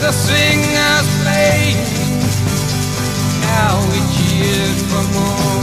the singers playing, Now we cheer for more.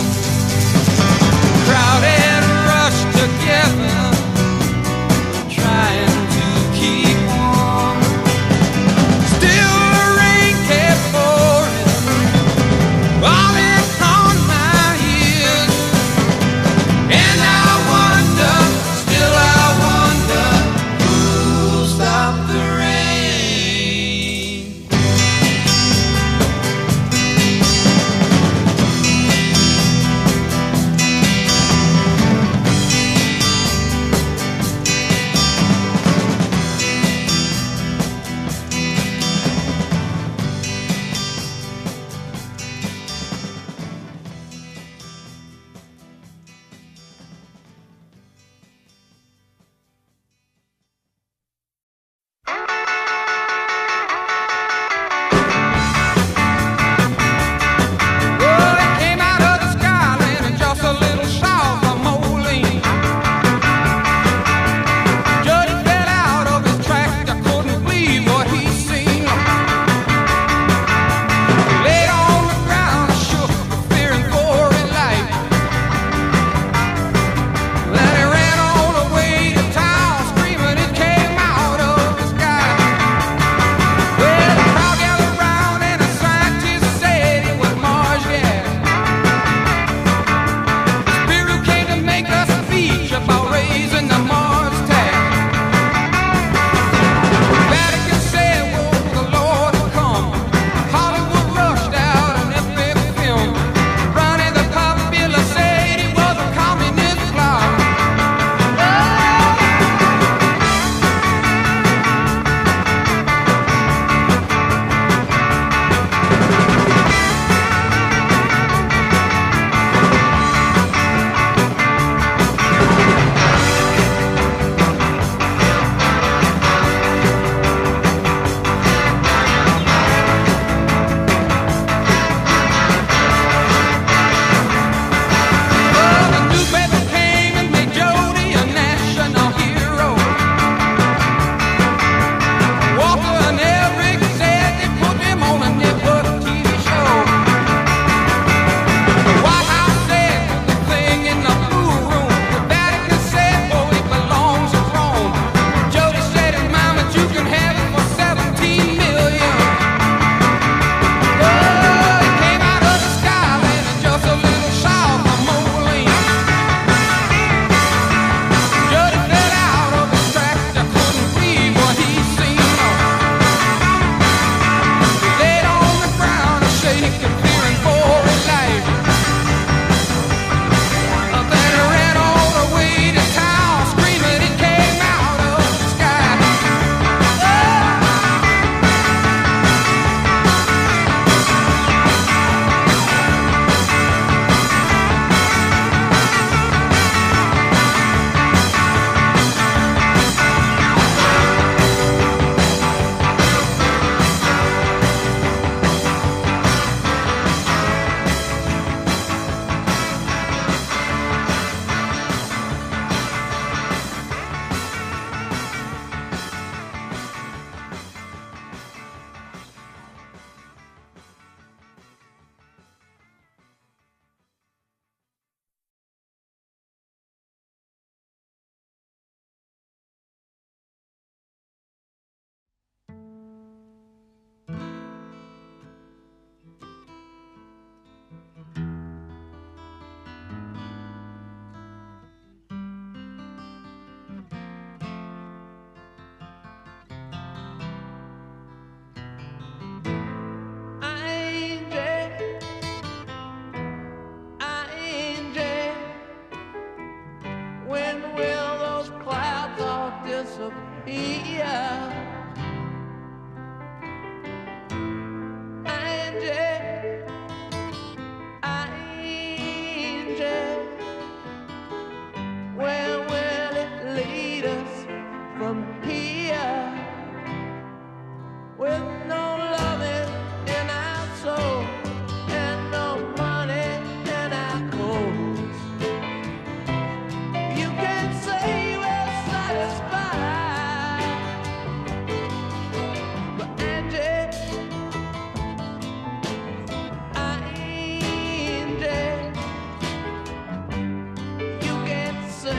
Here.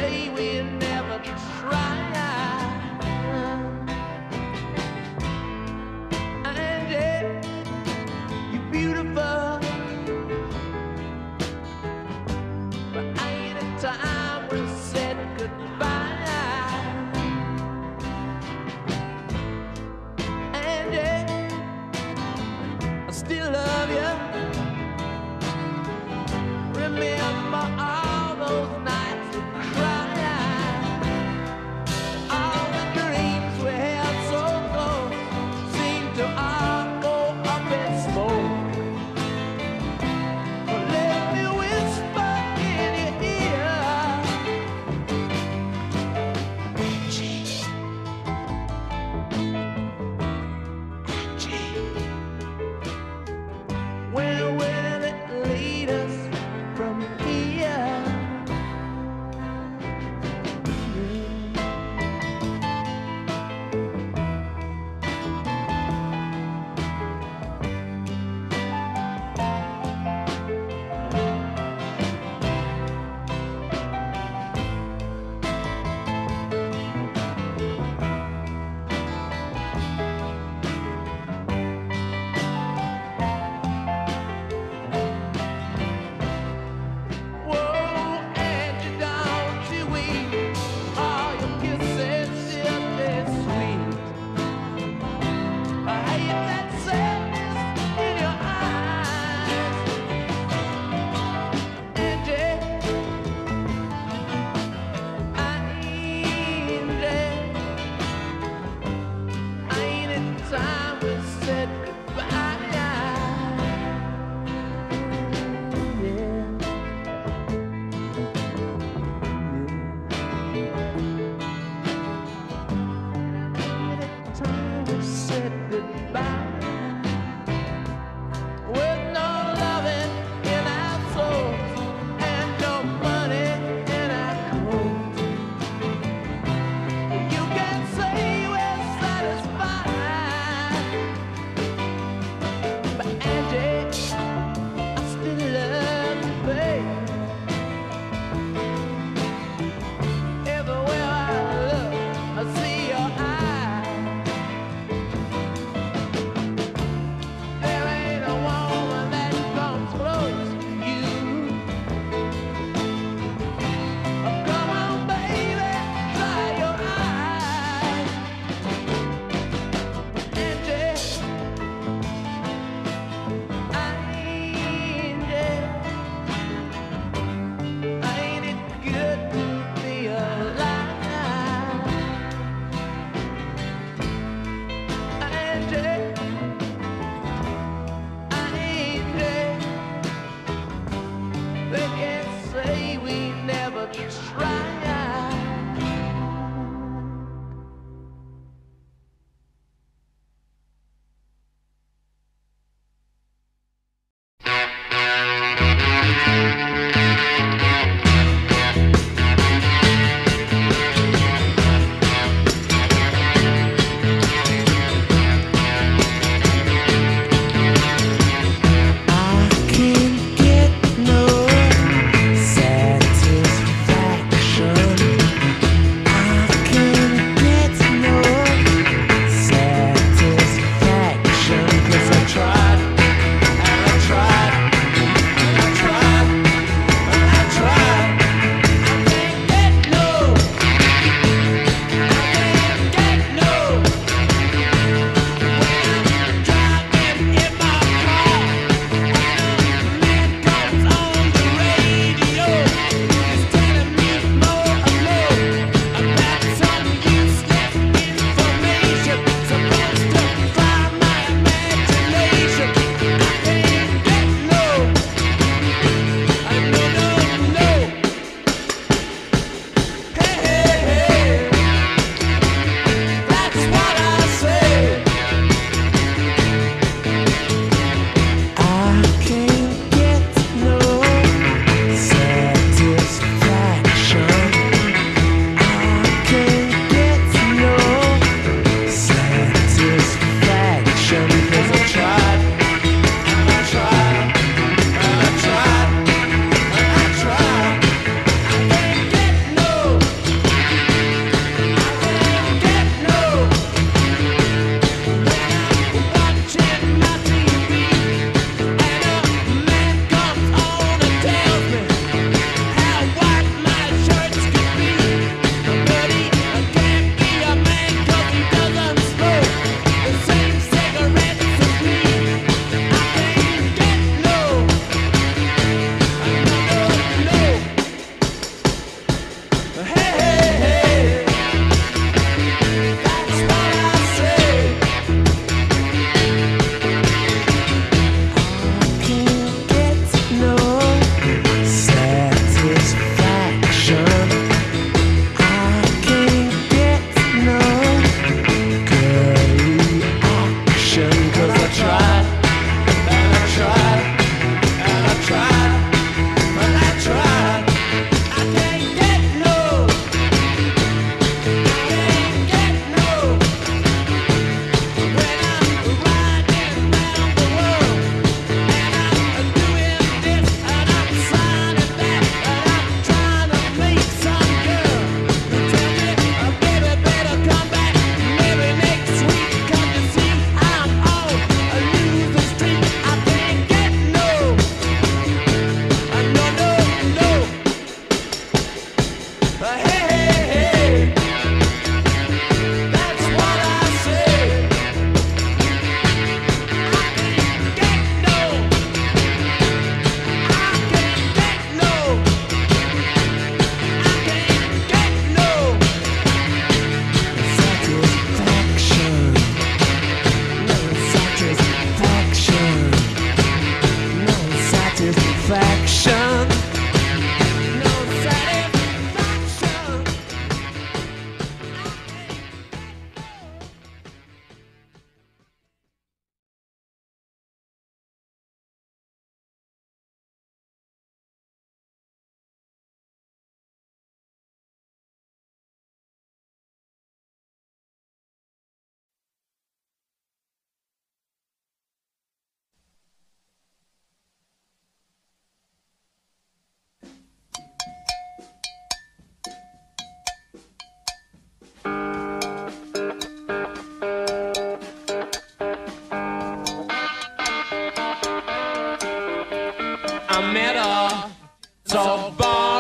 Say we never tried.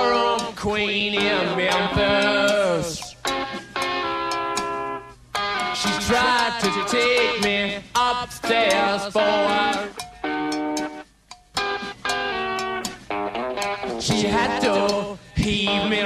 prom queen in Memphis. She tried to take me upstairs for her. She had to heave me